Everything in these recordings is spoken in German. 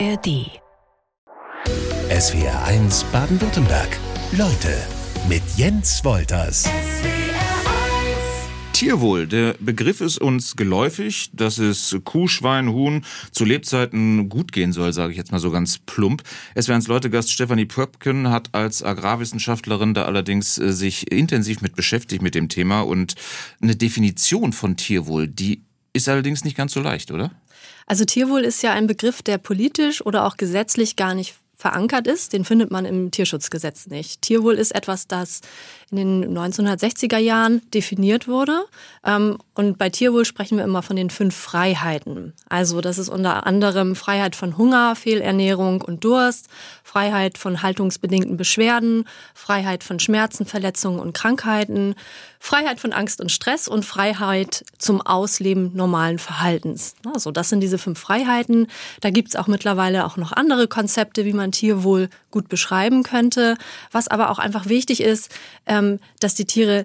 ARD. SWR 1 Baden-Württemberg. Leute mit Jens Wolters. Tierwohl, der Begriff ist uns geläufig, dass es Kuh, Schwein, Huhn zu Lebzeiten gut gehen soll, sage ich jetzt mal so ganz plump. Es wäre Leutegast Stefanie Pöpken hat als Agrarwissenschaftlerin da allerdings äh, sich intensiv mit beschäftigt mit dem Thema und eine Definition von Tierwohl, die ist allerdings nicht ganz so leicht, oder? Also Tierwohl ist ja ein Begriff, der politisch oder auch gesetzlich gar nicht verankert ist, den findet man im Tierschutzgesetz nicht. Tierwohl ist etwas, das in den 1960er Jahren definiert wurde. Ähm, und bei Tierwohl sprechen wir immer von den fünf Freiheiten. Also das ist unter anderem Freiheit von Hunger, Fehlernährung und Durst, Freiheit von haltungsbedingten Beschwerden, Freiheit von Schmerzen, Verletzungen und Krankheiten, Freiheit von Angst und Stress und Freiheit zum Ausleben normalen Verhaltens. Also das sind diese fünf Freiheiten. Da gibt's auch mittlerweile auch noch andere Konzepte, wie man Tierwohl gut beschreiben könnte. Was aber auch einfach wichtig ist, ähm, dass die Tiere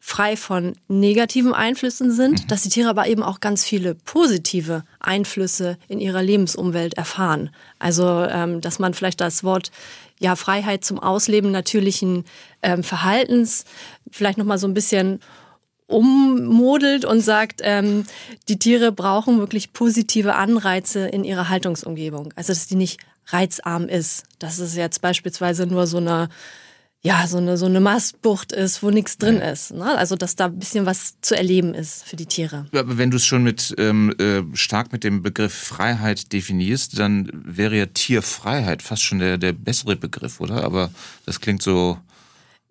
frei von negativen Einflüssen sind, mhm. dass die Tiere aber eben auch ganz viele positive Einflüsse in ihrer Lebensumwelt erfahren. Also, ähm, dass man vielleicht das Wort ja Freiheit zum Ausleben natürlichen ähm, Verhaltens vielleicht noch mal so ein bisschen ummodelt und sagt, ähm, die Tiere brauchen wirklich positive Anreize in ihrer Haltungsumgebung. Also dass die nicht reizarm ist. Dass es jetzt beispielsweise nur so eine ja, so eine, so eine Mastbucht ist, wo nichts drin ja. ist. Ne? Also, dass da ein bisschen was zu erleben ist für die Tiere. Aber wenn du es schon mit ähm, äh, stark mit dem Begriff Freiheit definierst, dann wäre ja Tierfreiheit fast schon der, der bessere Begriff, oder? Aber das klingt so.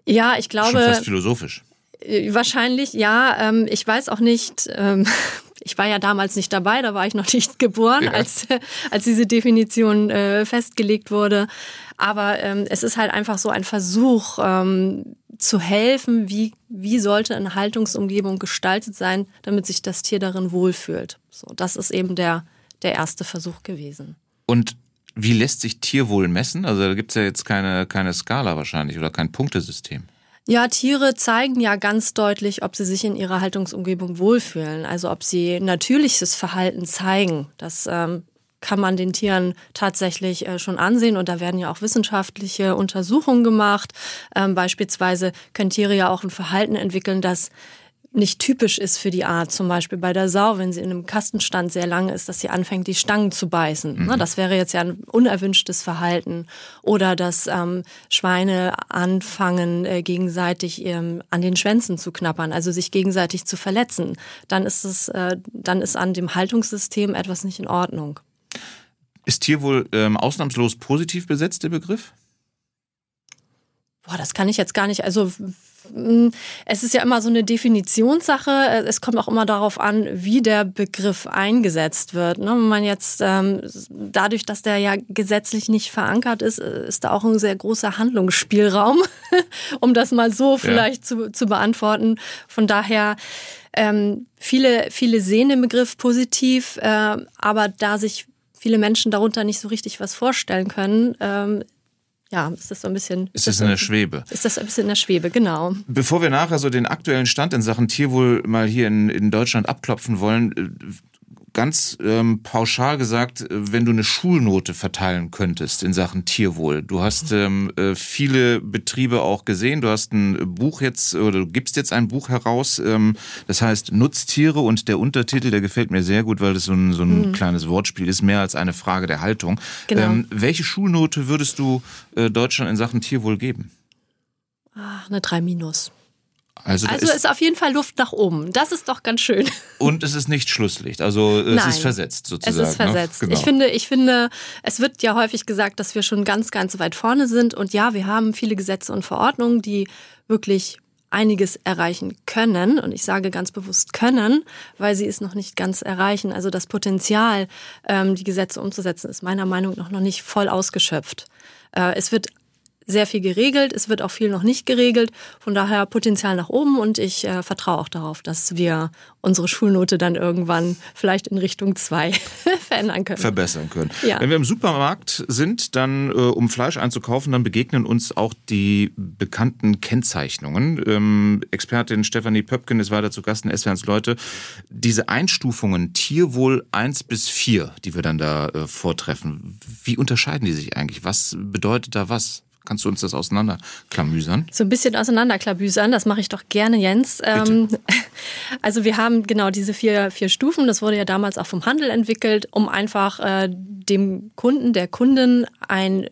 Ja, ich glaube. Schon fast philosophisch. Äh, wahrscheinlich, ja. Ähm, ich weiß auch nicht. Ähm, ich war ja damals nicht dabei, da war ich noch nicht geboren, ja. als, als diese Definition äh, festgelegt wurde. Aber ähm, es ist halt einfach so ein Versuch ähm, zu helfen, wie, wie sollte eine Haltungsumgebung gestaltet sein, damit sich das Tier darin wohlfühlt. So, das ist eben der, der erste Versuch gewesen. Und wie lässt sich Tierwohl messen? Also da gibt es ja jetzt keine, keine Skala wahrscheinlich oder kein Punktesystem. Ja, Tiere zeigen ja ganz deutlich, ob sie sich in ihrer Haltungsumgebung wohlfühlen. Also ob sie natürliches Verhalten zeigen. Das ähm, kann man den Tieren tatsächlich äh, schon ansehen. Und da werden ja auch wissenschaftliche Untersuchungen gemacht. Ähm, beispielsweise können Tiere ja auch ein Verhalten entwickeln, das nicht typisch ist für die Art. Zum Beispiel bei der Sau, wenn sie in einem Kastenstand sehr lange ist, dass sie anfängt, die Stangen zu beißen. Mhm. Das wäre jetzt ja ein unerwünschtes Verhalten. Oder dass ähm, Schweine anfangen, äh, gegenseitig ähm, an den Schwänzen zu knappern, also sich gegenseitig zu verletzen. Dann ist es, äh, dann ist an dem Haltungssystem etwas nicht in Ordnung. Ist Tierwohl ähm, ausnahmslos positiv besetzt, der Begriff? Boah, das kann ich jetzt gar nicht. Also es ist ja immer so eine Definitionssache. Es kommt auch immer darauf an, wie der Begriff eingesetzt wird. Ne? Wenn man jetzt ähm, dadurch, dass der ja gesetzlich nicht verankert ist, ist da auch ein sehr großer Handlungsspielraum, um das mal so vielleicht ja. zu, zu beantworten. Von daher ähm, viele, viele sehen den Begriff positiv, äh, aber da sich viele Menschen darunter nicht so richtig was vorstellen können, ähm, ja, ist das so ein bisschen. Ist das in der Schwebe? Ist das ein bisschen in der Schwebe, genau. Bevor wir nachher so den aktuellen Stand in Sachen Tierwohl mal hier in, in Deutschland abklopfen wollen, äh, ganz ähm, pauschal gesagt, äh, wenn du eine Schulnote verteilen könntest in Sachen Tierwohl. Du hast ähm, äh, viele Betriebe auch gesehen. Du hast ein Buch jetzt oder du gibst jetzt ein Buch heraus. Ähm, das heißt Nutztiere und der Untertitel, der gefällt mir sehr gut, weil das so ein, so ein mhm. kleines Wortspiel ist, mehr als eine Frage der Haltung. Genau. Ähm, welche Schulnote würdest du äh, Deutschland in Sachen Tierwohl geben? Ach, eine 3 minus. Also, also ist, ist, auf jeden Fall Luft nach oben. Das ist doch ganz schön. Und es ist nicht Schlusslicht. Also es Nein, ist versetzt sozusagen. Es ist ne? versetzt. Genau. Ich finde, ich finde, es wird ja häufig gesagt, dass wir schon ganz, ganz weit vorne sind. Und ja, wir haben viele Gesetze und Verordnungen, die wirklich einiges erreichen können. Und ich sage ganz bewusst können, weil sie es noch nicht ganz erreichen. Also das Potenzial, ähm, die Gesetze umzusetzen, ist meiner Meinung nach noch nicht voll ausgeschöpft. Äh, es wird sehr viel geregelt. Es wird auch viel noch nicht geregelt. Von daher Potenzial nach oben und ich äh, vertraue auch darauf, dass wir unsere Schulnote dann irgendwann vielleicht in Richtung zwei verändern können. Verbessern können. Ja. Wenn wir im Supermarkt sind, dann äh, um Fleisch einzukaufen, dann begegnen uns auch die bekannten Kennzeichnungen. Ähm, Expertin Stefanie Pöpken ist weiter zu Gast in SWRs Leute. Diese Einstufungen Tierwohl 1 bis 4, die wir dann da äh, vortreffen, wie unterscheiden die sich eigentlich? Was bedeutet da was? Kannst du uns das auseinanderklamüsern? So ein bisschen auseinanderklabüsern, das mache ich doch gerne, Jens. Ähm, also wir haben genau diese vier, vier Stufen, das wurde ja damals auch vom Handel entwickelt, um einfach äh, dem Kunden, der Kundin ein,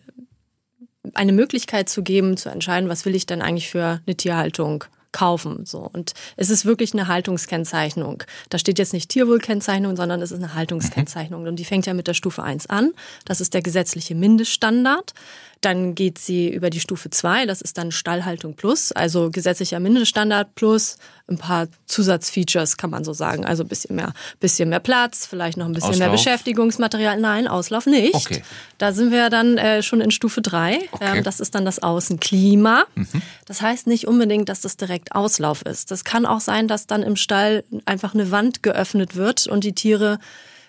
eine Möglichkeit zu geben, zu entscheiden, was will ich denn eigentlich für eine Tierhaltung kaufen. So. Und es ist wirklich eine Haltungskennzeichnung. Da steht jetzt nicht Tierwohlkennzeichnung, sondern es ist eine Haltungskennzeichnung. Und die fängt ja mit der Stufe 1 an. Das ist der gesetzliche Mindeststandard. Dann geht sie über die Stufe 2, das ist dann Stallhaltung plus, also gesetzlicher Mindeststandard plus ein paar Zusatzfeatures, kann man so sagen. Also ein bisschen mehr, bisschen mehr Platz, vielleicht noch ein bisschen Auslauf? mehr Beschäftigungsmaterial. Nein, Auslauf nicht. Okay. Da sind wir dann äh, schon in Stufe 3. Okay. Ähm, das ist dann das Außenklima. Das heißt nicht unbedingt, dass das direkt Auslauf ist. Das kann auch sein, dass dann im Stall einfach eine Wand geöffnet wird und die Tiere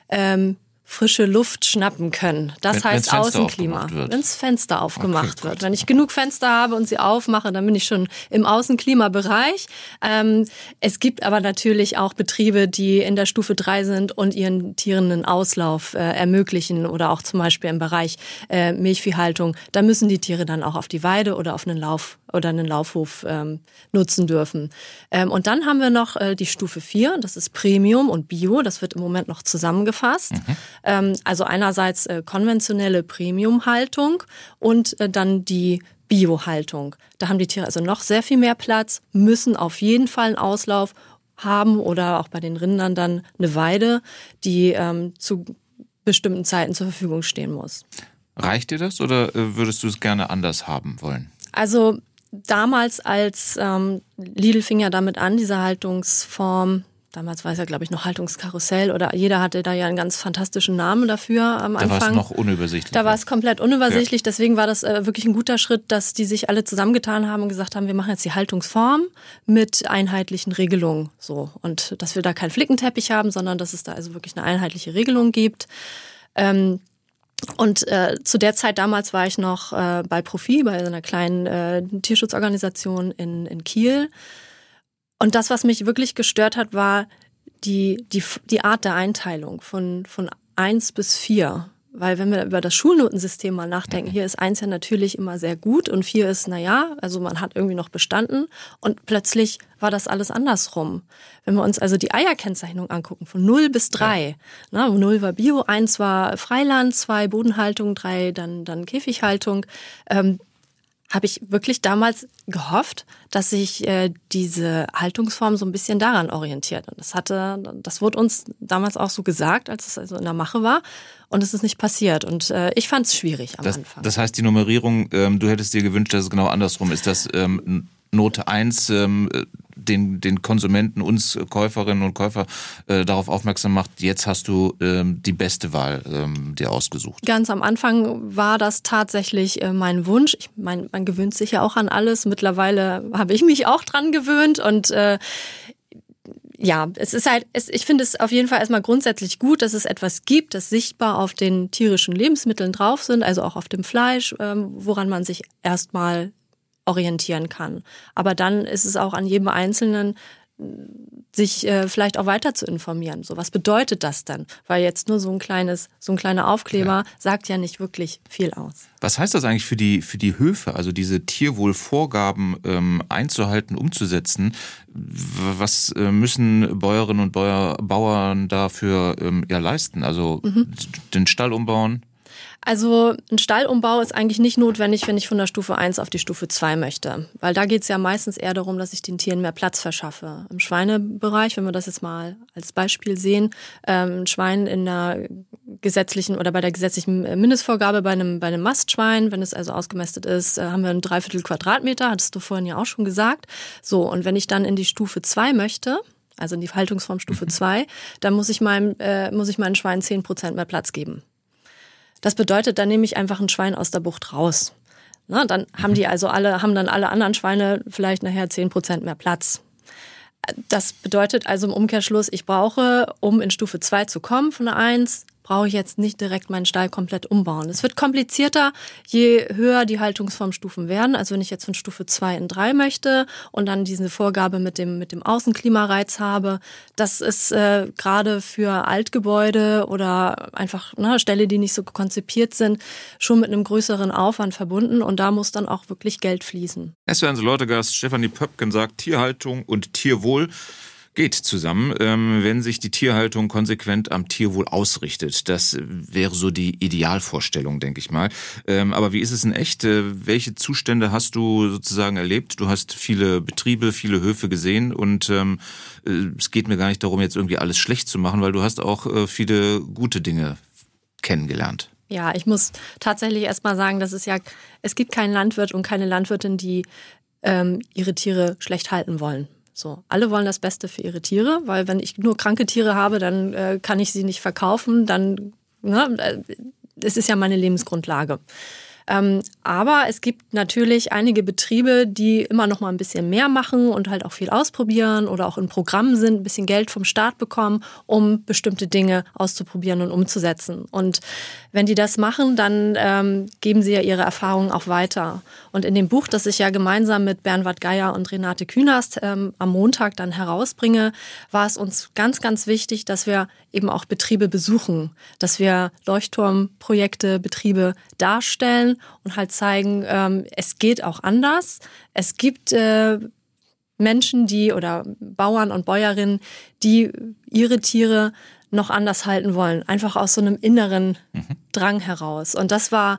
ähm, frische Luft schnappen können. Das Wenn- heißt Außenklima. Wenns Fenster aufgemacht Okay, wird. gut. Wenn ich genug Fenster habe und sie aufmache, dann bin ich schon im Außenklimabereich. Ähm, es gibt aber natürlich auch Betriebe, die in der Stufe 3 sind und ihren Tieren einen Auslauf äh, ermöglichen oder auch zum Beispiel im Bereich äh, Milchviehhaltung. Da müssen die Tiere dann auch auf die Weide oder auf einen Lauf oder einen Laufhof ähm, nutzen dürfen. Ähm, und dann haben wir noch äh, die Stufe 4, das ist Premium und Bio, das wird im Moment noch zusammengefasst. Ähm, also einerseits äh, konventionelle Premiumhaltung und äh, dann die Biohaltung. Da haben die Tiere also noch sehr viel mehr Platz, müssen auf jeden Fall einen Auslauf haben oder auch bei den Rindern dann eine Weide, die ähm, zu bestimmten Zeiten zur Verfügung stehen muss. Reicht dir das oder äh, würdest du es gerne anders haben wollen? Also damals, als ähm, Lidl fing ja damit an, diese Haltungsform, damals war es ja, glaube ich, noch Haltungskarussell oder jeder hatte da ja einen ganz fantastischen Namen dafür am Da war es Anfang. noch unübersichtlich. Da war es komplett unübersichtlich, deswegen war das äh, wirklich ein guter Schritt, dass die sich alle zusammengetan haben und gesagt haben, wir machen jetzt die Haltungsform mit einheitlichen Regelungen. So. Und dass wir da keinen Flickenteppich haben, sondern dass es da also wirklich eine einheitliche Regelung gibt. Ähm, und äh, zu der Zeit damals war ich noch äh, bei Profi, bei einer kleinen äh, Tierschutzorganisation in, in Kiel. Und das, was mich wirklich gestört hat, war die, die, die Art der Einteilung von, von eins bis vier. Weil wenn wir über das Schulnotensystem mal nachdenken, hier ist eins ja natürlich immer sehr gut und vier ist, na ja, also man hat irgendwie noch bestanden. Und plötzlich war das alles andersrum. Wenn wir uns also die Eierkennzeichnung angucken, von 0 bis 3, na, 0 war Bio, 1 war Freiland, 2 Bodenhaltung, 3 dann, dann Käfighaltung, ähm, habe ich wirklich damals gehofft, dass sich äh, diese Haltungsform so ein bisschen daran orientiert. Und das hatte, das wurde uns damals auch so gesagt, als es also in der Mache war. Und es ist nicht passiert. Und äh, ich fand es schwierig am Das, Anfang. das heißt, die Nummerierung, ähm, du hättest dir gewünscht, dass es genau andersrum ist, dass ähm, Note 1 ähm, den, den Konsumenten, uns Käuferinnen und Käufer äh, darauf aufmerksam macht, jetzt hast du ähm, die beste Wahl ähm, dir ausgesucht. Ganz am Anfang war das tatsächlich äh, mein Wunsch. Ich meine, man gewöhnt sich ja auch an alles. Mittlerweile habe ich mich auch dran gewöhnt und äh, ja, es ist halt, es, ich finde es auf jeden Fall erstmal grundsätzlich gut, dass es etwas gibt, das sichtbar auf den tierischen Lebensmitteln drauf sind, also auch auf dem Fleisch, ähm, woran man sich erstmal orientieren kann. Aber dann ist es auch an jedem Einzelnen, sich äh, vielleicht auch weiter zu informieren. So, was bedeutet das dann? Weil jetzt nur so ein kleines, so ein kleiner Aufkleber sagt ja nicht wirklich viel aus. Was heißt das eigentlich für die, für die Höfe, also diese Tierwohlvorgaben ähm, einzuhalten, umzusetzen? Was äh, müssen Bäuerinnen und Bauer, Bauern dafür ähm, ja leisten? Also den Stall umbauen? Also ein Stallumbau ist eigentlich nicht notwendig, wenn ich von der Stufe 1 auf die Stufe 2 möchte. Weil da geht es ja meistens eher darum, dass ich den Tieren mehr Platz verschaffe. Im Schweinebereich, wenn wir das jetzt mal als Beispiel sehen, ähm, ein Schwein in der gesetzlichen oder bei der gesetzlichen Mindestvorgabe bei einem, bei einem Mastschwein, wenn es also ausgemästet ist, äh, haben wir ein Dreiviertel Quadratmeter, hattest du vorhin ja auch schon gesagt. So, und wenn ich dann in die Stufe 2 möchte, also in die Haltungsform Stufe 2, dann muss ich meinem, äh, muss ich meinen Schweinen 10 Prozent mehr Platz geben. Das bedeutet, dann nehme ich einfach ein Schwein aus der Bucht raus. Na, dann mhm. haben die also alle, haben dann alle anderen Schweine vielleicht nachher 10 Prozent mehr Platz. Das bedeutet also im Umkehrschluss, ich brauche, um in Stufe 2 zu kommen von der 1, brauche ich jetzt nicht direkt meinen Stall komplett umbauen. Es wird komplizierter, je höher die Haltungsformstufen werden. Also wenn ich jetzt von Stufe 2 in 3 möchte und dann diese Vorgabe mit dem, mit dem Außenklimareiz habe, das ist äh, gerade für Altgebäude oder einfach ne, Ställe, die nicht so konzipiert sind, schon mit einem größeren Aufwand verbunden und da muss dann auch wirklich Geld fließen. Es werden so Leute Gast Stefanie Pöpken sagt, Tierhaltung und Tierwohl geht zusammen, ähm, wenn sich die Tierhaltung konsequent am Tierwohl ausrichtet. Das wäre so die Idealvorstellung, denke ich mal. Ähm, aber wie ist es in echt? Äh, welche Zustände hast du sozusagen erlebt? Du hast viele Betriebe, viele Höfe gesehen und ähm, äh, es geht mir gar nicht darum, jetzt irgendwie alles schlecht zu machen, weil du hast auch äh, viele gute Dinge kennengelernt. Ja, ich muss tatsächlich erst mal sagen, dass es ja, es gibt keinen Landwirt und keine Landwirtin, die ähm, ihre Tiere schlecht halten wollen. So, alle wollen das Beste für ihre Tiere, weil wenn ich nur kranke Tiere habe, dann äh, kann ich sie nicht verkaufen, dann, ne, äh, es ist ja meine Lebensgrundlage. Ähm, aber es gibt natürlich einige Betriebe, die immer noch mal ein bisschen mehr machen und halt auch viel ausprobieren oder auch in Programmen sind, ein bisschen Geld vom Staat bekommen, um bestimmte Dinge auszuprobieren und umzusetzen. Und wenn die das machen, dann ähm, geben sie ja ihre Erfahrungen auch weiter. Und in dem Buch, das ich ja gemeinsam mit Bernward Geier und Renate Künast ähm, am Montag dann herausbringe, war es uns ganz, ganz wichtig, dass wir eben auch Betriebe besuchen, dass wir Leuchtturmprojekte, Betriebe darstellen und halt zeigen, ähm, es geht auch anders. Es gibt äh, Menschen, die oder Bauern und Bäuerinnen, die ihre Tiere noch anders halten wollen, einfach aus so einem inneren mhm. Drang heraus. Und das war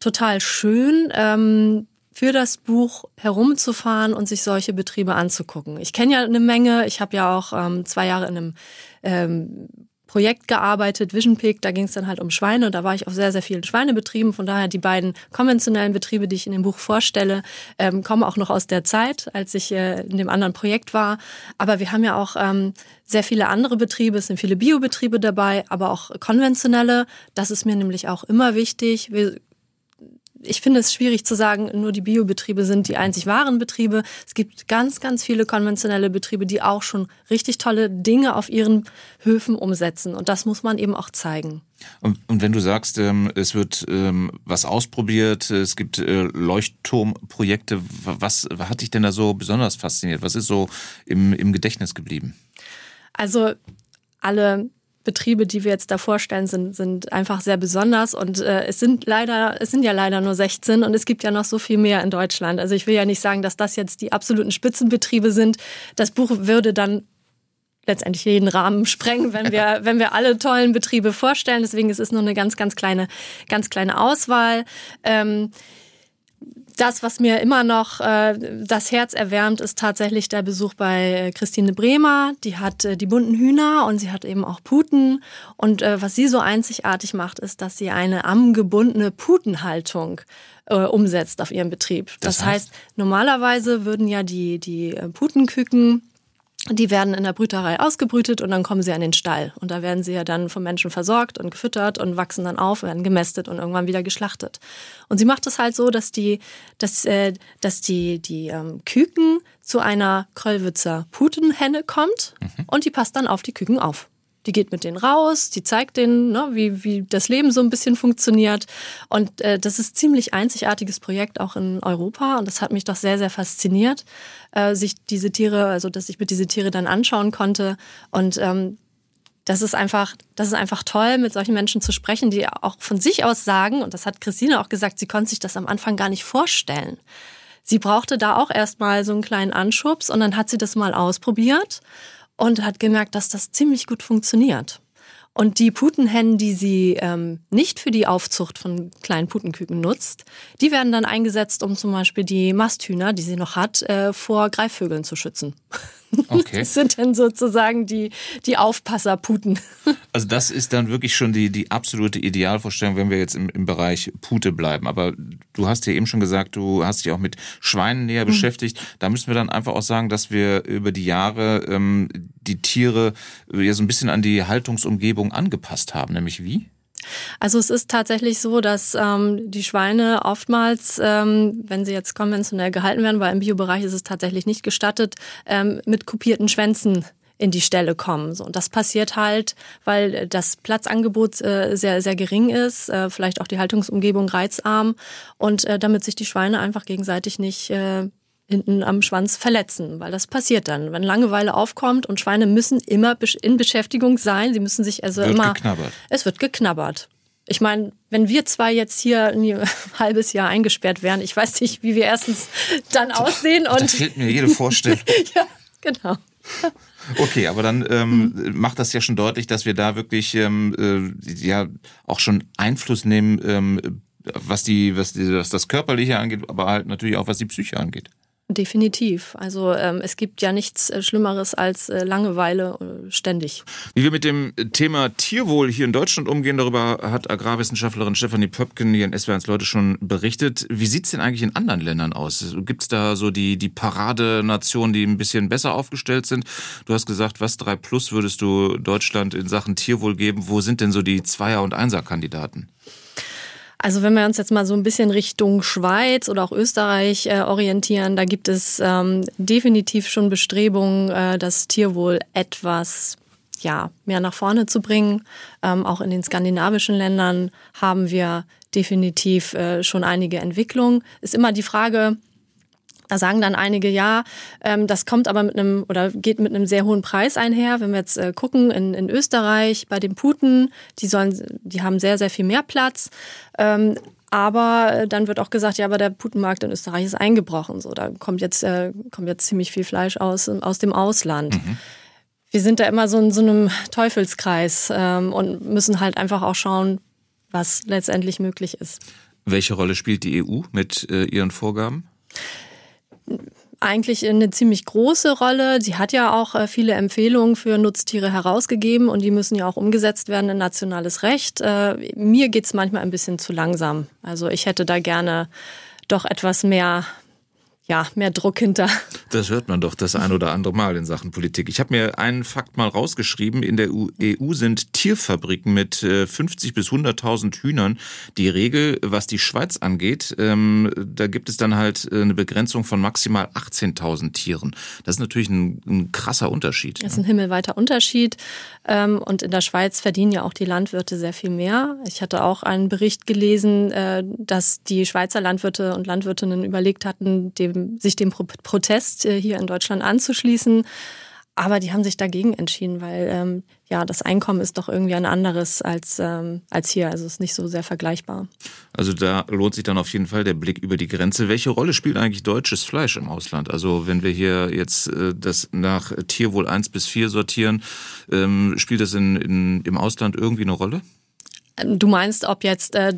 total schön, ähm, für das Buch herumzufahren und sich solche Betriebe anzugucken. Ich kenne ja eine Menge. Ich habe ja auch ähm, zwei Jahre in einem ähm, Projekt gearbeitet, Vision Peak, da ging es dann halt um Schweine und da war ich auf sehr, sehr vielen Schweinebetrieben. Von daher die beiden konventionellen Betriebe, die ich in dem Buch vorstelle, ähm, kommen auch noch aus der Zeit, als ich äh, in dem anderen Projekt war. Aber wir haben ja auch ähm, sehr viele andere Betriebe, es sind viele Biobetriebe dabei, aber auch konventionelle. Das ist mir nämlich auch immer wichtig. Wir ich finde es schwierig zu sagen, nur die Biobetriebe sind die einzig wahren Betriebe. Es gibt ganz, ganz viele konventionelle Betriebe, die auch schon richtig tolle Dinge auf ihren Höfen umsetzen. Und das muss man eben auch zeigen. Und, und wenn du sagst, ähm, es wird ähm, was ausprobiert, es gibt äh, Leuchtturmprojekte, was, was hat dich denn da so besonders fasziniert? Was ist so im, im Gedächtnis geblieben? Also alle Betriebe, die wir jetzt da vorstellen, sind, sind einfach sehr besonders und äh, es sind leider, es sind ja leider nur 16 und es gibt ja noch so viel mehr in Deutschland. Also ich will ja nicht sagen, dass das jetzt die absoluten Spitzenbetriebe sind. Das Buch würde dann letztendlich jeden Rahmen sprengen, wenn wir, wenn wir alle tollen Betriebe vorstellen. Deswegen ist es nur eine ganz, ganz kleine, ganz kleine Auswahl. Ähm, das, was mir immer noch äh, das Herz erwärmt, ist tatsächlich der Besuch bei äh, Christine Bremer. Die hat äh, die bunten Hühner und sie hat eben auch Puten. Und äh, was sie so einzigartig macht, ist, dass sie eine amgebundene Putenhaltung äh, umsetzt auf ihrem Betrieb. Das, das heißt, normalerweise würden ja die, die äh, Putenküken die werden in der Brüterei ausgebrütet und dann kommen sie an den Stall. Und da werden sie ja dann vom Menschen versorgt und gefüttert und wachsen dann auf, werden gemästet und irgendwann wieder geschlachtet. Und sie macht es halt so, dass die, dass, äh, dass die, die ähm, Küken zu einer Kröllwitzer Putenhenne kommt mhm. und die passt dann auf die Küken auf. Die geht mit denen raus, die zeigt denen, ne, wie, wie das Leben so ein bisschen funktioniert. Und äh, das ist ziemlich einzigartiges Projekt auch in Europa. Und das hat mich doch sehr, sehr fasziniert, äh, sich diese Tiere, also dass ich mit diese Tiere dann anschauen konnte. Und ähm, das ist einfach, das ist einfach toll, mit solchen Menschen zu sprechen, die auch von sich aus sagen, und das hat Christine auch gesagt, sie konnte sich das am Anfang gar nicht vorstellen. Sie brauchte da auch erstmal so einen kleinen Anschubs und dann hat sie das mal ausprobiert und hat gemerkt, dass das ziemlich gut funktioniert. Und die Putenhennen, die sie ähm, nicht für die Aufzucht von kleinen Putenküken nutzt, die werden dann eingesetzt, um zum Beispiel die Masthühner, die sie noch hat, äh, vor Greifvögeln zu schützen. Okay. Das sind dann sozusagen die, die Aufpasserputen. Also das ist dann wirklich schon die, die absolute Idealvorstellung, wenn wir jetzt im, im Bereich Pute bleiben. Aber du hast ja eben schon gesagt, du hast dich auch mit Schweinen näher mhm. beschäftigt. Da müssen wir dann einfach auch sagen, dass wir über die Jahre ähm, die Tiere ja so ein bisschen an die Haltungsumgebung angepasst haben. Nämlich wie? Also es ist tatsächlich so, dass ähm, die Schweine oftmals, ähm, wenn sie jetzt konventionell gehalten werden, weil im Biobereich ist es tatsächlich nicht gestattet, ähm, mit kopierten Schwänzen in die Stelle kommen. So, und das passiert halt, weil das Platzangebot äh, sehr, sehr gering ist, äh, vielleicht auch die Haltungsumgebung reizarm und äh, damit sich die Schweine einfach gegenseitig nicht äh, hinten am Schwanz verletzen, weil das passiert dann, wenn Langeweile aufkommt und Schweine müssen immer in Beschäftigung sein, sie müssen sich also wird immer geknabbert. es wird geknabbert. Ich meine, wenn wir zwei jetzt hier ein halbes Jahr eingesperrt wären, ich weiß nicht, wie wir erstens dann aussehen und Da fehlt mir jede Vorstellung. ja, genau. Okay, aber dann ähm, macht das ja schon deutlich, dass wir da wirklich ähm, äh, ja auch schon Einfluss nehmen, ähm, was die, was die, was das Körperliche angeht, aber halt natürlich auch was die Psyche angeht. Definitiv. Also ähm, es gibt ja nichts äh, Schlimmeres als äh, Langeweile äh, ständig. Wie wir mit dem Thema Tierwohl hier in Deutschland umgehen, darüber hat Agrarwissenschaftlerin Stefanie Pöpken hier in SWR1 Leute schon berichtet. Wie sieht's denn eigentlich in anderen Ländern aus? Gibt's da so die, die Paradenationen, die ein bisschen besser aufgestellt sind? Du hast gesagt, was 3 Plus würdest du Deutschland in Sachen Tierwohl geben? Wo sind denn so die Zweier- und Einser-Kandidaten? Also wenn wir uns jetzt mal so ein bisschen Richtung Schweiz oder auch Österreich äh, orientieren, da gibt es ähm, definitiv schon Bestrebungen, äh, das Tierwohl etwas ja, mehr nach vorne zu bringen. Ähm, auch in den skandinavischen Ländern haben wir definitiv äh, schon einige Entwicklungen. Ist immer die Frage, da sagen dann einige, ja, ähm, das kommt aber mit einem oder geht mit einem sehr hohen Preis einher. Wenn wir jetzt äh, gucken in, in Österreich bei den Puten, die sollen, die haben sehr, sehr viel mehr Platz. Ähm, aber dann wird auch gesagt, ja, aber der Putenmarkt in Österreich ist eingebrochen. So, da kommt jetzt, äh, kommt jetzt ziemlich viel Fleisch aus, aus dem Ausland. Mhm. Wir sind da immer so in so einem Teufelskreis ähm, und müssen halt einfach auch schauen, was letztendlich möglich ist. Welche Rolle spielt die EU mit äh, ihren Vorgaben? Eigentlich eine ziemlich große Rolle. Sie hat ja auch äh, viele Empfehlungen für Nutztiere herausgegeben und die müssen ja auch umgesetzt werden in nationales Recht. Äh, mir geht's manchmal ein bisschen zu langsam. Also ich hätte da gerne doch etwas mehr ja, mehr Druck hinter. Das hört man doch das ein oder andere Mal in Sachen Politik. Ich habe mir einen Fakt mal rausgeschrieben. In der EU sind Tierfabriken mit 50 bis 100.000 Hühnern die Regel. Was die Schweiz angeht, ähm, da gibt es dann halt eine Begrenzung von maximal 18.000 Tieren. Das ist natürlich ein, ein krasser Unterschied. Das ist ein himmelweiter Unterschied. Ähm, und in der Schweiz verdienen ja auch die Landwirte sehr viel mehr. Ich hatte auch einen Bericht gelesen, äh, dass die Schweizer Landwirte und Landwirtinnen überlegt hatten, dem sich dem Protest äh, hier in Deutschland anzuschließen. Aber die haben sich dagegen entschieden, weil ähm, ja das Einkommen ist doch irgendwie ein anderes als, ähm, als hier. Also ist nicht so sehr vergleichbar. Also da lohnt sich dann auf jeden Fall der Blick über die Grenze. Welche Rolle spielt eigentlich deutsches Fleisch im Ausland? Also wenn wir hier jetzt äh, das nach Tierwohl 1 bis 4 sortieren, ähm, spielt das in, in, im Ausland irgendwie eine Rolle? Du meinst, ob jetzt äh,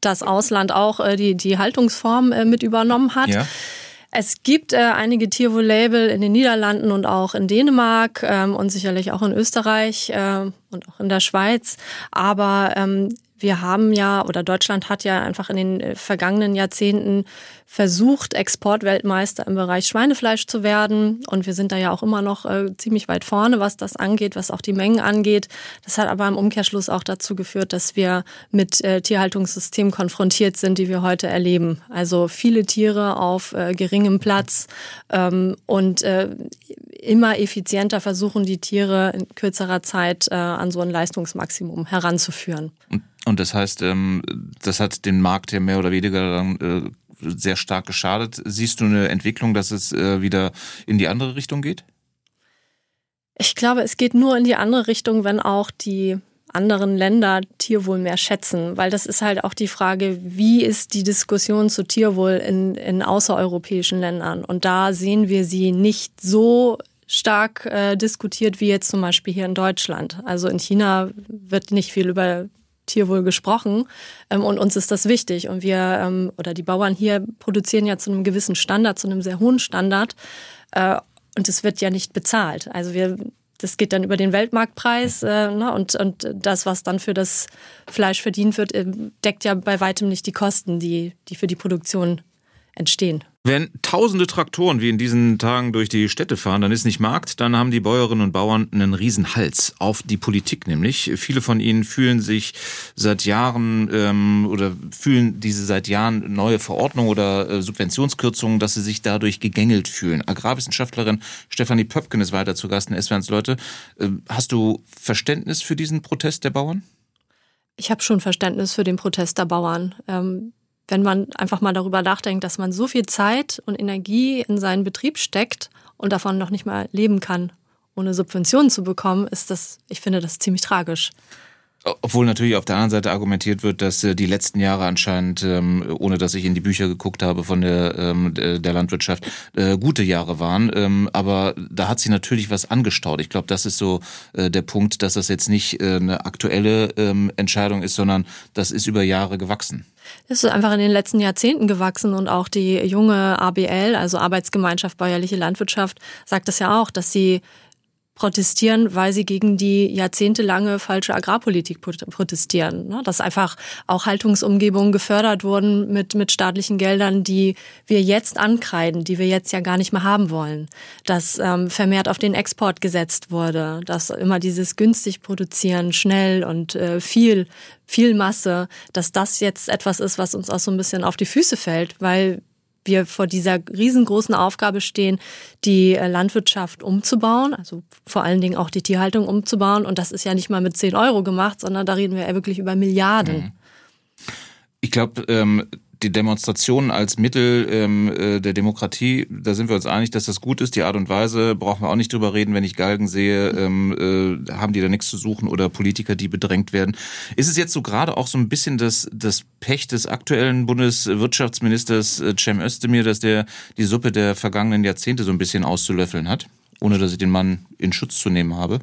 das Ausland auch äh, die, die Haltungsform äh, mit übernommen hat? Ja. Es gibt äh, einige Tierwohl-Label in den Niederlanden und auch in Dänemark ähm, und sicherlich auch in Österreich äh, und auch in der Schweiz. Aber ähm, wir haben ja oder Deutschland hat ja einfach in den äh, vergangenen Jahrzehnten versucht, Exportweltmeister im Bereich Schweinefleisch zu werden. Und wir sind da ja auch immer noch äh, ziemlich weit vorne, was das angeht, was auch die Mengen angeht. Das hat aber im Umkehrschluss auch dazu geführt, dass wir mit äh, Tierhaltungssystemen konfrontiert sind, die wir heute erleben. Also viele Tiere auf äh, geringem Platz ähm, und äh, immer effizienter versuchen, die Tiere in kürzerer Zeit äh, an so ein Leistungsmaximum heranzuführen. Und das heißt, ähm, das hat den Markt ja mehr oder weniger dann äh, sehr stark geschadet. Siehst du eine Entwicklung, dass es äh, wieder in die andere Richtung geht? Ich glaube, es geht nur in die andere Richtung, wenn auch die anderen Länder Tierwohl mehr schätzen, weil das ist halt auch die Frage, wie ist die Diskussion zu Tierwohl in, in außereuropäischen Ländern? Und da sehen wir sie nicht so stark äh, diskutiert wie jetzt zum Beispiel hier in Deutschland. Also in China wird nicht viel über Tierwohl gesprochen ähm, und uns ist das wichtig. Und wir ähm, oder die Bauern hier produzieren ja zu einem gewissen Standard, zu einem sehr hohen Standard äh, und es wird ja nicht bezahlt. Also wir das geht dann über den Weltmarktpreis äh, ne, und, und das, was dann für das Fleisch verdient wird, äh, deckt ja bei weitem nicht die Kosten, die, die für die Produktion entstehen. Wenn tausende Traktoren wie in diesen Tagen durch die Städte fahren, dann ist nicht Markt, dann haben die Bäuerinnen und Bauern einen Riesenhals auf die Politik nämlich. Viele von ihnen fühlen sich seit Jahren ähm, oder fühlen diese seit Jahren neue Verordnung oder äh, Subventionskürzungen, dass sie sich dadurch gegängelt fühlen. Agrarwissenschaftlerin Stefanie Pöpken ist weiter zu Gast in SWRs Leute. Äh, hast du Verständnis für diesen Protest der Bauern? Ich habe schon Verständnis für den Protest der Bauern. Ähm wenn man einfach mal darüber nachdenkt, dass man so viel Zeit und Energie in seinen Betrieb steckt und davon noch nicht mal leben kann, ohne Subventionen zu bekommen, ist das, ich finde das ziemlich tragisch. Obwohl natürlich auf der anderen Seite argumentiert wird, dass äh, die letzten Jahre anscheinend, ähm, ohne dass ich in die Bücher geguckt habe von der, ähm, der Landwirtschaft, äh, gute Jahre waren. Ähm, aber da hat sich natürlich was angestaut. Ich glaube, das ist so äh, der Punkt, dass das jetzt nicht eine aktuelle Entscheidung ist, sondern das ist über Jahre gewachsen. Es ist einfach in den letzten Jahrzehnten gewachsen und auch die junge ABL, also Arbeitsgemeinschaft Bäuerliche Landwirtschaft, sagt das ja auch, dass sie protestieren, weil sie gegen die jahrzehntelange falsche Agrarpolitik protestieren. Ne? Dass einfach auch Haltungsumgebungen gefördert wurden mit, mit staatlichen Geldern, die wir jetzt ankreiden, die wir jetzt ja gar nicht mehr haben wollen. Dass ähm, vermehrt auf den Export gesetzt wurde, dass immer dieses günstig produzieren, schnell und äh, viel, viel Masse, dass das jetzt etwas ist, was uns auch so ein bisschen auf die Füße fällt, weil wir vor dieser riesengroßen Aufgabe stehen, die äh, Landwirtschaft umzubauen, also vor allen Dingen auch die Tierhaltung umzubauen. Und das ist ja nicht mal mit 10 Euro gemacht, sondern da reden wir ja wirklich über Milliarden. Mhm. Ich glaube, ähm, die Demonstrationen als Mittel ähm, äh, der Demokratie, da sind wir uns einig, dass das gut ist. Die Art und Weise brauchen wir auch nicht drüber reden. Wenn ich Galgen sehe, ähm, äh, haben die da nichts zu suchen oder Politiker, die bedrängt werden. Ist es jetzt so gerade auch so ein bisschen das, das Pech des aktuellen Bundeswirtschaftsministers äh, Cem Özdemir, dass der die Suppe der vergangenen Jahrzehnte so ein bisschen auszulöffeln hat, ohne dass ich den Mann in Schutz zu nehmen habe?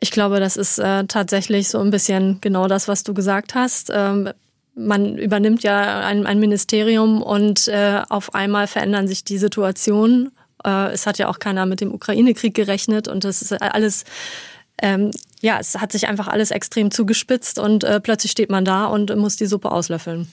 Ich glaube, das ist äh, tatsächlich so ein bisschen genau das, was du gesagt hast. Ähm, man übernimmt ja ein, ein Ministerium und äh, auf einmal verändern sich die Situationen. Äh, es hat ja auch keiner mit dem Ukraine-Krieg gerechnet und das ist alles, ähm, ja, es hat sich einfach alles extrem zugespitzt und äh, plötzlich steht man da und muss die Suppe auslöffeln.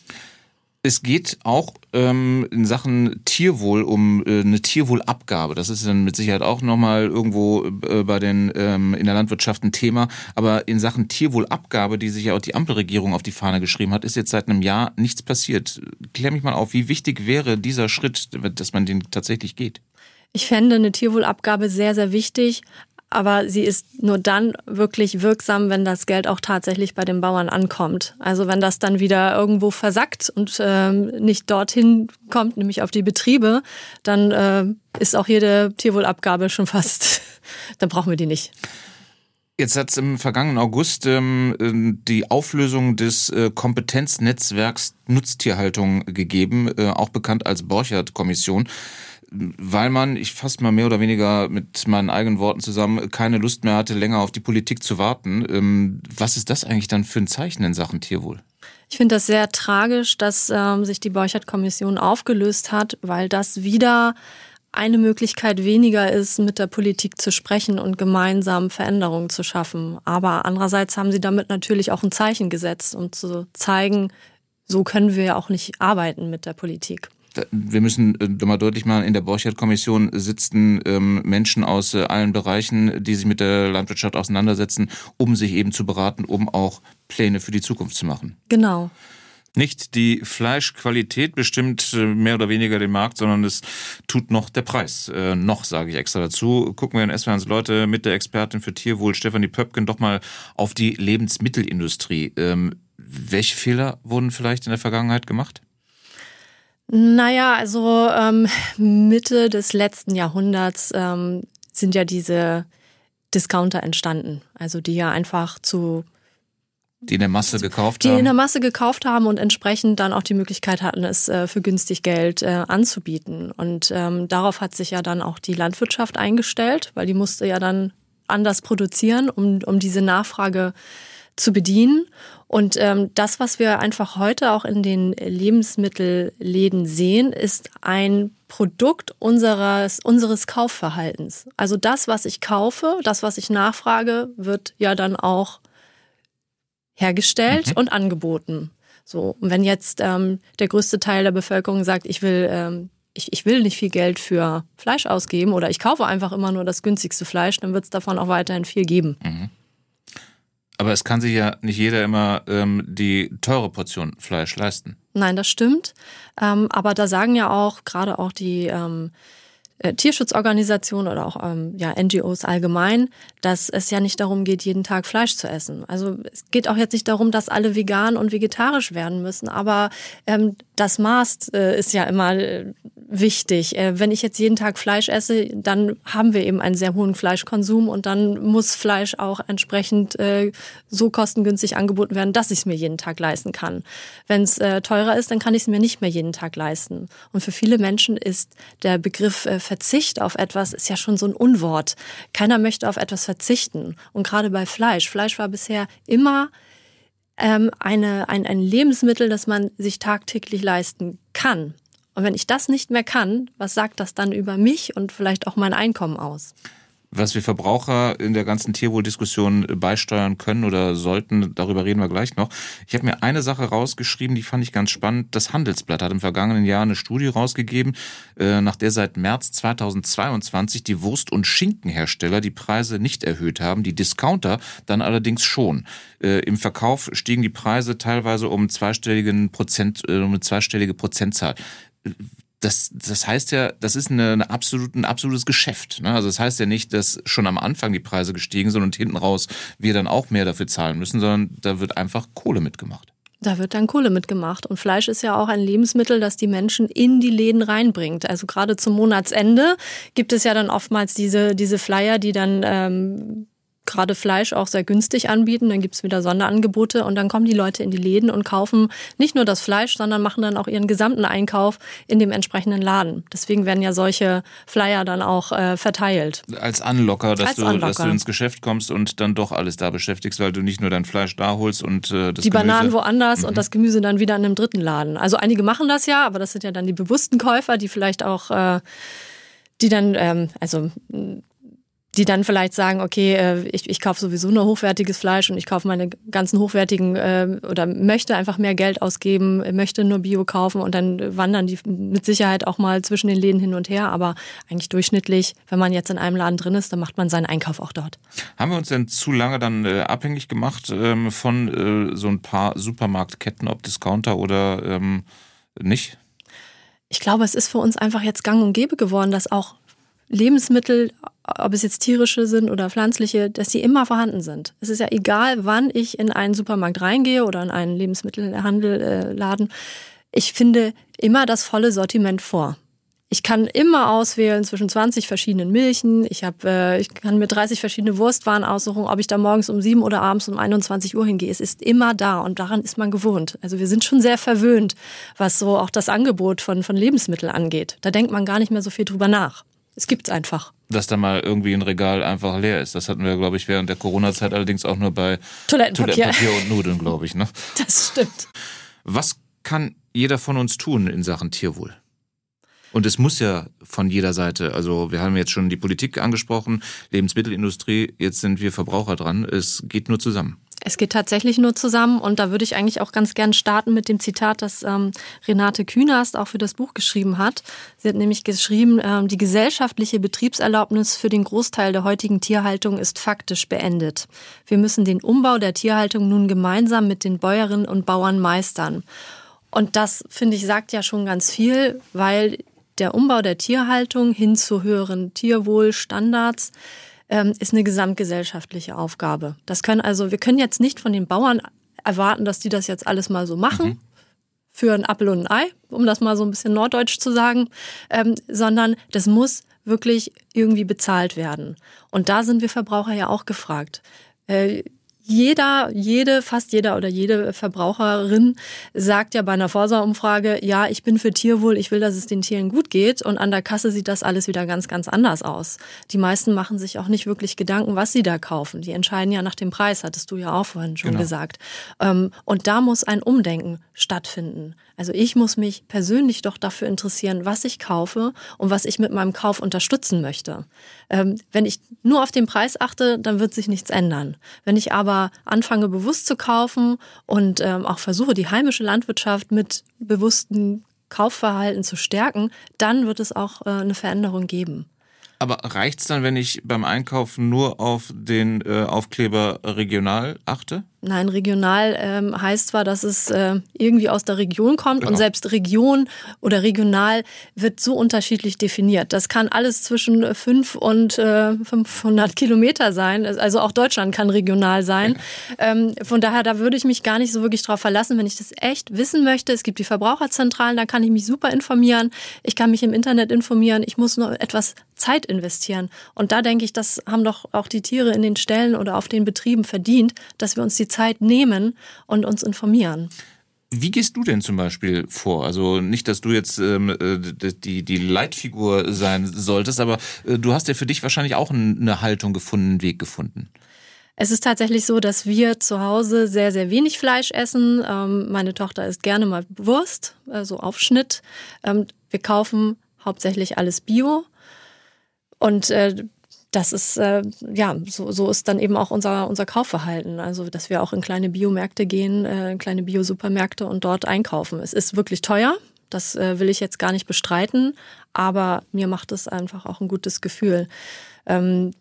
Es geht auch ähm, in Sachen Tierwohl um äh, eine Tierwohlabgabe. Das ist dann mit Sicherheit auch nochmal irgendwo äh, bei den ähm, in der Landwirtschaft ein Thema. Aber in Sachen Tierwohlabgabe, die sich ja auch die Ampelregierung auf die Fahne geschrieben hat, ist jetzt seit einem Jahr nichts passiert. Klär mich mal auf, wie wichtig wäre dieser Schritt, dass man den tatsächlich geht? Ich fände eine Tierwohlabgabe sehr, sehr wichtig aber sie ist nur dann wirklich wirksam, wenn das Geld auch tatsächlich bei den Bauern ankommt. Also wenn das dann wieder irgendwo versackt und ähm, nicht dorthin kommt, nämlich auf die Betriebe, dann äh, ist auch jede Tierwohlabgabe schon fast, dann brauchen wir die nicht. Jetzt hat es im vergangenen August ähm, ähm, die Auflösung des äh, Kompetenznetzwerks Nutztierhaltung gegeben, äh, auch bekannt als Borchert-Kommission weil man, ich fasse mal mehr oder weniger mit meinen eigenen Worten zusammen, keine Lust mehr hatte, länger auf die Politik zu warten. Ähm, was ist das eigentlich dann für ein Zeichen in Sachen Tierwohl? Ich finde das sehr tragisch, dass ähm, sich die Borchert-Kommission aufgelöst hat, weil das wieder eine Möglichkeit weniger ist, mit der Politik zu sprechen und gemeinsam Veränderungen zu schaffen. Aber andererseits haben sie damit natürlich auch ein Zeichen gesetzt, um zu zeigen, so können wir ja auch nicht arbeiten mit der Politik wir müssen äh, mal deutlich machen, in der Borchert-Kommission sitzen ähm, Menschen aus äh, allen Bereichen, die sich mit der Landwirtschaft auseinandersetzen, um sich eben zu beraten, um auch Pläne für die Zukunft zu machen. Genau. Nicht die Fleischqualität bestimmt äh, mehr oder weniger den Markt, sondern es tut noch der Preis. Äh, noch sage ich extra dazu. Gucken wir in SWRs Leute mit der Expertin für Tierwohl, Stefanie Pöpken, doch mal auf die Lebensmittelindustrie. Ähm, welche Fehler wurden vielleicht in der Vergangenheit gemacht? Naja, also ähm, Mitte des letzten Jahrhunderts ähm, sind ja diese Discounter entstanden. Also die ja einfach zu die in der Masse gekauft die haben. Die in der Masse gekauft haben und entsprechend dann auch die Möglichkeit hatten, es äh, für günstig Geld äh, anzubieten. Und ähm, darauf hat sich ja dann auch die Landwirtschaft eingestellt, weil die musste ja dann anders produzieren, um, um diese Nachfrage zu bedienen. Und ähm, das, was wir einfach heute auch in den Lebensmittelläden sehen, ist ein Produkt unseres, unseres Kaufverhaltens. Also das, was ich kaufe, das, was ich nachfrage, wird ja dann auch hergestellt mhm. und angeboten. So, und wenn jetzt ähm, der größte Teil der Bevölkerung sagt, ich will ähm, ich, ich will nicht viel Geld für Fleisch ausgeben oder ich kaufe einfach immer nur das günstigste Fleisch, dann wird es davon auch weiterhin viel geben. Mhm. Aber es kann sich ja nicht jeder immer ähm, die teure Portion Fleisch leisten. Nein, das stimmt. Ähm, aber da sagen ja auch gerade auch die ähm, äh, Tierschutzorganisationen oder auch ähm, ja, NGOs allgemein, dass es ja nicht darum geht, jeden Tag Fleisch zu essen. Also es geht auch jetzt nicht darum, dass alle vegan und vegetarisch werden müssen, aber ähm, das Maß äh, ist ja immer äh, wichtig. Äh, wenn ich jetzt jeden Tag Fleisch esse, dann haben wir eben einen sehr hohen Fleischkonsum und dann muss Fleisch auch entsprechend äh, so kostengünstig angeboten werden, dass ich es mir jeden Tag leisten kann. Wenn es äh, teurer ist, dann kann ich es mir nicht mehr jeden Tag leisten. Und für viele Menschen ist der Begriff Verzicht auf etwas ist ja schon so ein Unwort. Keiner möchte auf etwas verzichten. Und gerade bei Fleisch. Fleisch war bisher immer ähm, eine, ein, ein Lebensmittel, das man sich tagtäglich leisten kann. Und wenn ich das nicht mehr kann, was sagt das dann über mich und vielleicht auch mein Einkommen aus? was wir Verbraucher in der ganzen Tierwohldiskussion beisteuern können oder sollten, darüber reden wir gleich noch. Ich habe mir eine Sache rausgeschrieben, die fand ich ganz spannend. Das Handelsblatt hat im vergangenen Jahr eine Studie rausgegeben, äh, nach der seit März 2022 die Wurst- und Schinkenhersteller die Preise nicht erhöht haben, die Discounter dann allerdings schon. Äh, Im Verkauf stiegen die Preise teilweise um zweistelligen Prozent, äh, um eine zweistellige Prozentzahl das, das heißt ja, das ist eine, eine absolut, ein absolutes Geschäft. Ne? Also das heißt ja nicht, dass schon am Anfang die Preise gestiegen sind und hinten raus wir dann auch mehr dafür zahlen müssen, sondern da wird einfach Kohle mitgemacht. Da wird dann Kohle mitgemacht. Und Fleisch ist ja auch ein Lebensmittel, das die Menschen in die Läden reinbringt. Also gerade zum Monatsende gibt es ja dann oftmals diese, diese Flyer, die dann ähm, gerade Fleisch auch sehr günstig anbieten. Dann gibt's wieder Sonderangebote und dann kommen die Leute in die Läden und kaufen nicht nur das Fleisch, sondern machen dann auch ihren gesamten Einkauf in dem entsprechenden Laden. Deswegen werden ja solche Flyer dann auch äh, verteilt. Als Anlocker, dass, Als du, Anlocker. dass du ins Geschäft kommst und dann doch alles da beschäftigst, weil du nicht nur dein Fleisch da holst und äh, das Die Gemüse. Bananen woanders mhm. und das Gemüse dann wieder in einem dritten Laden. Also einige machen das ja, aber das sind ja dann die bewussten Käufer, die vielleicht auch äh, die dann, ähm, also die dann vielleicht sagen, okay, äh, ich, ich kaufe sowieso nur hochwertiges Fleisch und ich kaufe meine ganzen hochwertigen äh, oder möchte einfach mehr Geld ausgeben, möchte nur Bio kaufen und dann wandern die mit Sicherheit auch mal zwischen den Läden hin und her. Aber eigentlich durchschnittlich, wenn man jetzt in einem Laden drin ist, dann macht man seinen Einkauf auch dort. Haben wir uns denn zu lange dann äh, abhängig gemacht ähm, von äh, so ein paar Supermarktketten, ob Discounter oder ähm, nicht? Ich glaube, es ist für uns einfach jetzt gang und gäbe geworden, dass auch Lebensmittel, ob es jetzt tierische sind oder pflanzliche, dass die immer vorhanden sind. Es ist ja egal, wann ich in einen Supermarkt reingehe oder in einen Lebensmittelhandelladen. Ich finde immer das volle Sortiment vor. Ich kann immer auswählen zwischen 20 verschiedenen Milchen. Ich, hab, äh, ich kann mir 30 verschiedene Wurstwaren aussuchen, ob ich da morgens um 7 oder abends um 21 Uhr hingehe. Es ist immer da und daran ist man gewohnt. Also wir sind schon sehr verwöhnt, was so auch das Angebot von, von Lebensmitteln angeht. Da denkt man gar nicht mehr so viel drüber nach. Es gibt's einfach. Dass da mal irgendwie ein Regal einfach leer ist. Das hatten wir, glaube ich, während der Corona-Zeit allerdings auch nur bei Toilettenpapier, Toilettenpapier und Nudeln, glaube ich. Ne? Das stimmt. Was kann jeder von uns tun in Sachen Tierwohl? Und es muss ja von jeder Seite, also wir haben jetzt schon die Politik angesprochen, Lebensmittelindustrie, jetzt sind wir Verbraucher dran. Es geht nur zusammen. Es geht tatsächlich nur zusammen und da würde ich eigentlich auch ganz gern starten mit dem Zitat, das ähm, Renate Künast auch für das Buch geschrieben hat. Sie hat nämlich geschrieben, ähm, die gesellschaftliche Betriebserlaubnis für den Großteil der heutigen Tierhaltung ist faktisch beendet. Wir müssen den Umbau der Tierhaltung nun gemeinsam mit den Bäuerinnen und Bauern meistern. Und das, finde ich, sagt ja schon ganz viel, weil der Umbau der Tierhaltung hin zu höheren Tierwohlstandards ähm, ist eine gesamtgesellschaftliche Aufgabe. Das können also, wir können jetzt nicht von den Bauern erwarten, dass die das jetzt alles mal so machen. Mhm. Für ein Apfel und ein Ei, um das mal so ein bisschen norddeutsch zu sagen, ähm, sondern das muss wirklich irgendwie bezahlt werden. Und da sind wir Verbraucher ja auch gefragt. Äh, jeder, jede, fast jeder oder jede Verbraucherin sagt ja bei einer Vorsorgeumfrage, ja, ich bin für Tierwohl, ich will, dass es den Tieren gut geht. Und an der Kasse sieht das alles wieder ganz, ganz anders aus. Die meisten machen sich auch nicht wirklich Gedanken, was sie da kaufen. Die entscheiden ja nach dem Preis, hattest du ja auch vorhin schon genau. gesagt. Ähm, und da muss ein Umdenken stattfinden. Also ich muss mich persönlich doch dafür interessieren, was ich kaufe und was ich mit meinem Kauf unterstützen möchte. Ähm, wenn ich nur auf den Preis achte, dann wird sich nichts ändern. Wenn ich aber anfange, bewusst zu kaufen und ähm, auch versuche, die heimische Landwirtschaft mit bewussten Kaufverhalten zu stärken, dann wird es auch äh, eine Veränderung geben. Aber reicht's dann, wenn ich beim Einkaufen nur auf den äh, Aufkleber regional achte? Nein, regional ähm, heißt zwar, dass es äh, irgendwie aus der Region kommt genau. und selbst Region oder regional wird so unterschiedlich definiert. Das kann alles zwischen 5 und äh, 500 Kilometer sein. Also auch Deutschland kann regional sein. Ähm, von daher, da würde ich mich gar nicht so wirklich drauf verlassen, wenn ich das echt wissen möchte. Es gibt die Verbraucherzentralen, da kann ich mich super informieren. Ich kann mich im Internet informieren. Ich muss nur etwas Zeit investieren. Und da denke ich, das haben doch auch die Tiere in den Ställen oder auf den Betrieben verdient, dass wir uns die Zeit nehmen und uns informieren. Wie gehst du denn zum Beispiel vor? Also nicht, dass du jetzt ähm, äh, die, die Leitfigur sein solltest, aber äh, du hast ja für dich wahrscheinlich auch eine Haltung gefunden, einen Weg gefunden. Es ist tatsächlich so, dass wir zu Hause sehr, sehr wenig Fleisch essen. Ähm, meine Tochter isst gerne mal Wurst, also Aufschnitt. Ähm, wir kaufen hauptsächlich alles Bio. Und äh, das ist, äh, ja, so, so ist dann eben auch unser, unser Kaufverhalten. Also, dass wir auch in kleine Biomärkte gehen, äh, in kleine Biosupermärkte und dort einkaufen. Es ist wirklich teuer. Das äh, will ich jetzt gar nicht bestreiten. Aber mir macht es einfach auch ein gutes Gefühl. Ähm,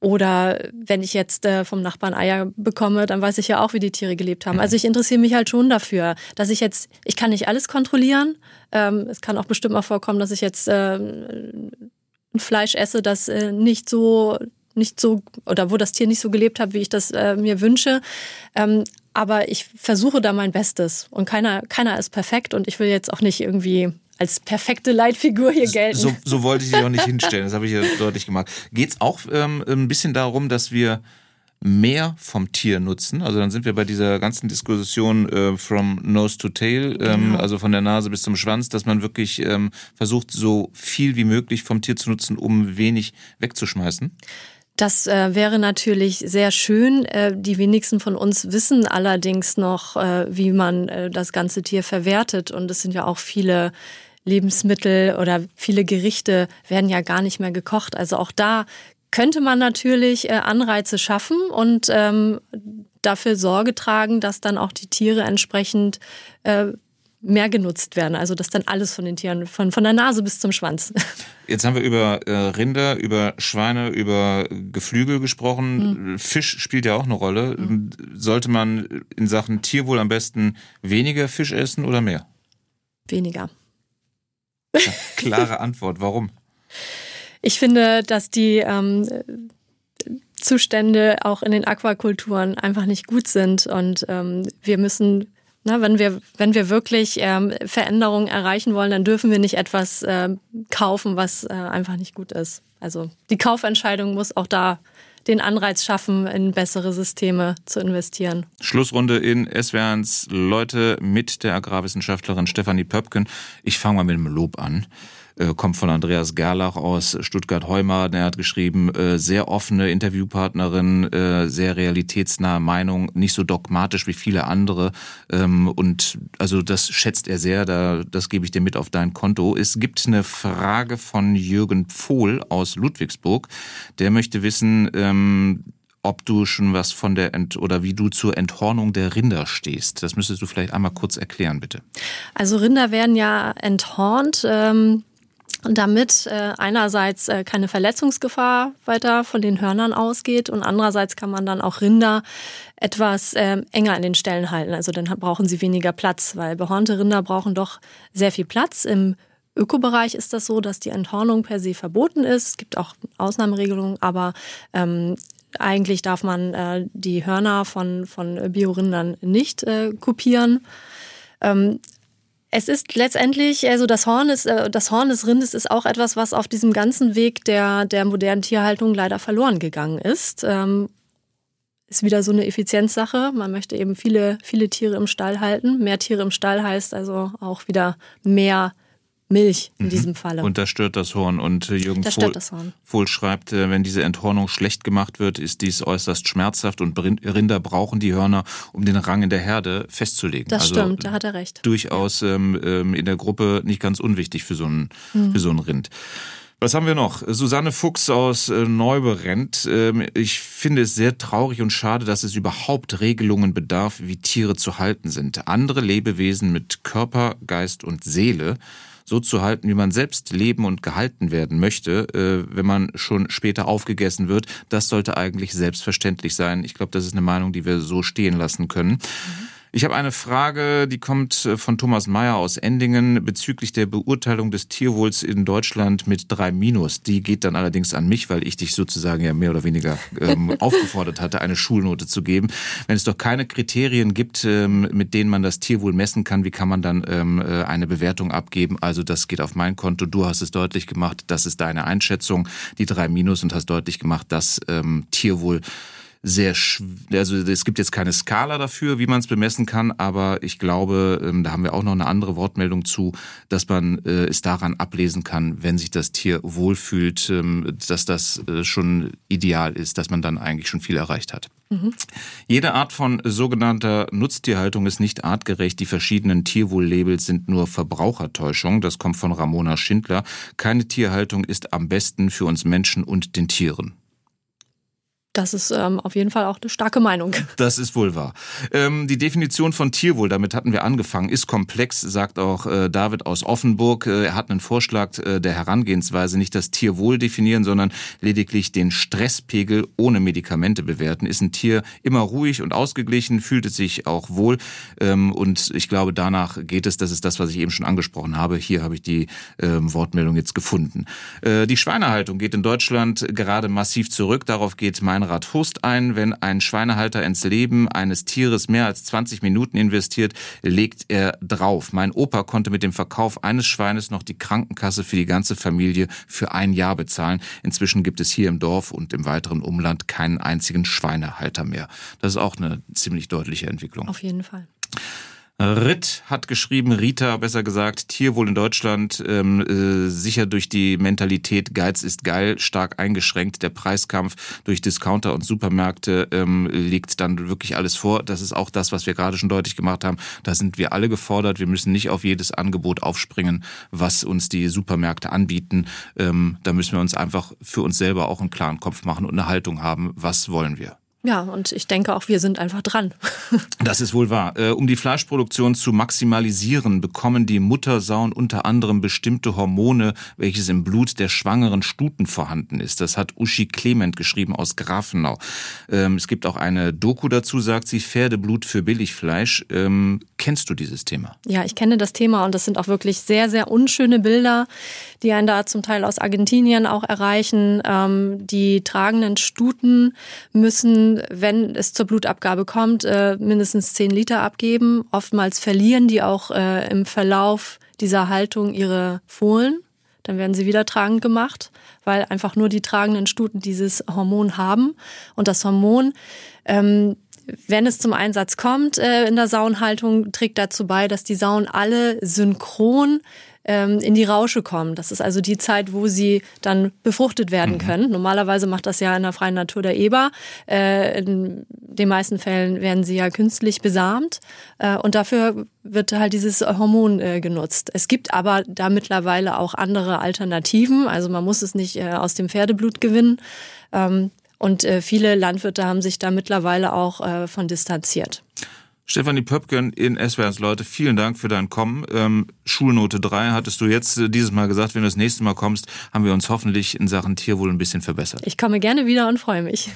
oder wenn ich jetzt äh, vom Nachbarn Eier bekomme, dann weiß ich ja auch, wie die Tiere gelebt haben. Also ich interessiere mich halt schon dafür, dass ich jetzt, ich kann nicht alles kontrollieren. Ähm, es kann auch bestimmt mal vorkommen, dass ich jetzt äh, Fleisch esse, das äh, nicht so nicht so oder wo das Tier nicht so gelebt hat, wie ich das äh, mir wünsche. Ähm, aber ich versuche da mein Bestes und keiner keiner ist perfekt und ich will jetzt auch nicht irgendwie als perfekte Leitfigur hier gelten. So, so wollte ich dich auch nicht hinstellen. Das habe ich ja deutlich gemacht. Geht es auch ähm, ein bisschen darum, dass wir mehr vom Tier nutzen. Also dann sind wir bei dieser ganzen Diskussion äh, from nose to tail, ähm, genau. also von der Nase bis zum Schwanz, dass man wirklich ähm, versucht, so viel wie möglich vom Tier zu nutzen, um wenig wegzuschmeißen. Das äh, wäre natürlich sehr schön. Äh, die wenigsten von uns wissen allerdings noch, äh, wie man äh, das ganze Tier verwertet. Und es sind ja auch viele Lebensmittel oder viele Gerichte werden ja gar nicht mehr gekocht. Also auch da könnte man natürlich äh, Anreize schaffen und ähm, dafür Sorge tragen, dass dann auch die Tiere entsprechend äh, mehr genutzt werden. Also dass dann alles von den Tieren, von, von der Nase bis zum Schwanz. Jetzt haben wir über äh, Rinder, über Schweine, über Geflügel gesprochen. Mhm. Fisch spielt ja auch eine Rolle. Mhm. Sollte man in Sachen Tierwohl am besten weniger Fisch essen oder mehr? Weniger. Ja, klare Antwort. Warum? Ich finde, dass die ähm, Zustände auch in den Aquakulturen einfach nicht gut sind und ähm, wir müssen na, wenn wir, wenn wir wirklich ähm, Veränderungen erreichen wollen, dann dürfen wir nicht etwas äh, kaufen, was äh, einfach nicht gut ist. Also die Kaufentscheidung muss auch da den Anreiz schaffen, in bessere Systeme zu investieren. Schlussrunde in SWR1 Leute mit der Agrarwissenschaftlerin Stefanie Pöpken. Ich fange mal mit dem Lob an. Äh, kommt von Andreas Gerlach aus Stuttgart-Heumar. Der hat geschrieben, äh, sehr offene Interviewpartnerin, äh, sehr realitätsnahe Meinung, nicht so dogmatisch wie viele andere. Ähm, und also das schätzt er sehr, da, das gebe ich dir mit auf dein Konto. Es gibt eine Frage von Jürgen Pfohl aus Ludwigsburg. Der möchte wissen, ähm, ob du schon was von der Ent oder wie du zur Enthornung der Rinder stehst. Das müsstest du vielleicht einmal kurz erklären, bitte. Also Rinder werden ja enthornt. Ähm damit äh, einerseits äh, keine Verletzungsgefahr weiter von den Hörnern ausgeht und andererseits kann man dann auch Rinder etwas äh, enger in den Ställen halten. Also dann brauchen sie weniger Platz, weil behornte Rinder brauchen doch sehr viel Platz. Im Ökobereich ist das so, dass die Enthornung per se verboten ist. Es gibt auch Ausnahmeregelungen, aber ähm, eigentlich darf man äh, die Hörner von, von Biorindern nicht äh, kopieren. Ähm, es ist letztendlich, also das Horn ist, äh, das Horn des Rindes ist auch etwas, was auf diesem ganzen Weg der, der modernen Tierhaltung leider verloren gegangen ist. Ähm, ist wieder so eine Effizienzsache. Man möchte eben viele, viele Tiere im Stall halten. Mehr Tiere im Stall heißt also auch wieder mehr Milch in mhm. diesem Falle. Und das stört das Horn. Und äh, Jürgen Vohl, Vohl, schreibt, äh, wenn diese Enthornung schlecht gemacht wird, ist dies äußerst schmerzhaft und Rinder brauchen die Hörner, um den Rang in der Herde festzulegen. Das also stimmt, da hat er recht. Durchaus ähm, ähm, in der Gruppe nicht ganz unwichtig für so ein, mhm. für so ein Rind. Was haben wir noch? Susanne Fuchs aus äh, Neuberent. Ähm, ich finde es sehr traurig und schade, dass es überhaupt Regelungen bedarf, wie Tiere zu halten sind. Andere Lebewesen mit Körper, Geist und Seele so zu halten, wie man selbst leben und gehalten werden möchte, äh, wenn man schon später aufgegessen wird, das sollte eigentlich selbstverständlich sein. Ich glaube, das ist eine Meinung, die wir so stehen lassen können. Mhm. Ich habe eine Frage, die kommt äh, von Thomas Mayer aus Endingen bezüglich der Beurteilung des Tierwohls in Deutschland mit drei Minus. Die geht dann allerdings an mich, weil ich dich sozusagen ja mehr oder weniger ähm, aufgefordert hatte, eine Schulnote zu geben. Wenn es doch keine Kriterien gibt, ähm, mit denen man das Tierwohl messen kann, wie kann man dann ähm, äh, eine Bewertung abgeben? Also das geht auf mein Konto. Du hast es deutlich gemacht, das ist deine Einschätzung, die drei Minus und hast deutlich gemacht, dass ähm, Tierwohl sehr, also es gibt jetzt keine Skala dafür, wie man es bemessen kann, aber ich glaube, ähm, da haben wir auch noch eine andere Wortmeldung zu, dass man äh, es daran ablesen kann, wenn sich das Tier wohlfühlt, ähm, dass das äh, schon ideal ist, dass man dann eigentlich schon viel erreicht hat. Mhm. Jede Art von sogenannter Nutztierhaltung ist nicht artgerecht. Die verschiedenen Tierwohl-Labels sind nur Verbrauchertäuschung. Das kommt von Ramona Schindler. Keine Tierhaltung ist am besten für uns Menschen und den Tieren. Das ist ähm, auf jeden Fall auch eine starke Meinung. Das ist wohl wahr. Ähm, die Definition von Tierwohl, damit hatten wir angefangen, ist komplex, sagt auch äh, David aus Offenburg. Äh, er hat einen Vorschlag äh, der Herangehensweise, nicht das Tierwohl definieren, sondern lediglich den Stresspegel ohne Medikamente bewerten. Ist ein Tier immer ruhig und ausgeglichen, fühlt es sich auch wohl. Ähm, und ich glaube, danach geht es. Das ist das, was ich eben schon angesprochen habe. Hier habe ich die ähm, Wortmeldung jetzt gefunden. Äh, die Schweinehaltung geht in Deutschland gerade massiv zurück. Darauf geht mein Meinrad Hust ein. Wenn ein Schweinehalter ins Leben eines Tieres mehr als 20 Minuten investiert, legt er drauf. Mein Opa konnte mit dem Verkauf eines Schweines noch die Krankenkasse für die ganze Familie für ein Jahr bezahlen. Inzwischen gibt es hier im Dorf und im weiteren Umland keinen einzigen Schweinehalter mehr. Das ist auch eine ziemlich deutliche Entwicklung. Auf jeden Fall. Ritt hat geschrieben, Rita besser gesagt, Tierwohl in Deutschland ähm, äh, sicher durch die Mentalität Geiz ist geil stark eingeschränkt. Der Preiskampf durch Discounter und Supermärkte ähm, legt dann wirklich alles vor. Das ist auch das, was wir gerade schon deutlich gemacht haben. Da sind wir alle gefordert. Wir müssen nicht auf jedes Angebot aufspringen, was uns die Supermärkte anbieten. Ähm, da müssen wir uns einfach für uns selber auch einen klaren Kopf machen und eine Haltung haben. Was wollen wir? Ja, und ich denke auch, wir sind einfach dran. Das ist wohl wahr. Äh, um die Fleischproduktion zu maximalisieren, bekommen die Muttersauen unter anderem bestimmte Hormone, welches im Blut der schwangeren Stuten vorhanden ist. Das hat Uschi Clement geschrieben aus Grafenau. Ähm, es gibt auch eine Doku dazu, sagt sie, Pferdeblut für Billigfleisch. Ähm, kennst du dieses Thema? Ja, ich kenne das Thema und das sind auch wirklich sehr, sehr unschöne Bilder, die einen da zum Teil aus Argentinien auch erreichen. Ähm, die tragenden Stuten müssen, wenn es zur Blutabgabe kommt, äh, mindestens zehn Liter abgeben. Oftmals verlieren die auch äh, im Verlauf dieser Haltung ihre Fohlen. Dann werden sie wieder tragend gemacht, weil einfach nur die tragenden Stuten dieses Hormon haben. Und das Hormon, ähm, wenn es zum Einsatz kommt äh, in der Saunhaltung, trägt dazu bei, dass die Sauen alle synchron ähm, in die Rausche kommen. Das ist also die Zeit, wo sie dann befruchtet werden mhm. können. Normalerweise macht das ja in der freien Natur der Eber. Äh, in den meisten Fällen werden sie ja künstlich besamt äh, und dafür wird halt dieses Hormon äh, genutzt. Es gibt aber da mittlerweile auch andere Alternativen. Also man muss es nicht äh, aus dem Pferdeblut gewinnen. Ähm, und äh, viele Landwirte haben sich da mittlerweile auch äh, von distanziert. Stefanie Pöpken in SWRs Leute, vielen Dank für dein Kommen. Ähm, Schulnote 3 hattest du jetzt äh, dieses Mal gesagt. Wenn du das nächste Mal kommst, haben wir uns hoffentlich in Sachen Tierwohl ein bisschen verbessert. Ich komme gerne wieder und freue mich.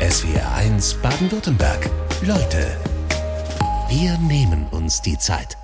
SWR 1 Baden-Württemberg. Leute, wir nehmen uns die Zeit.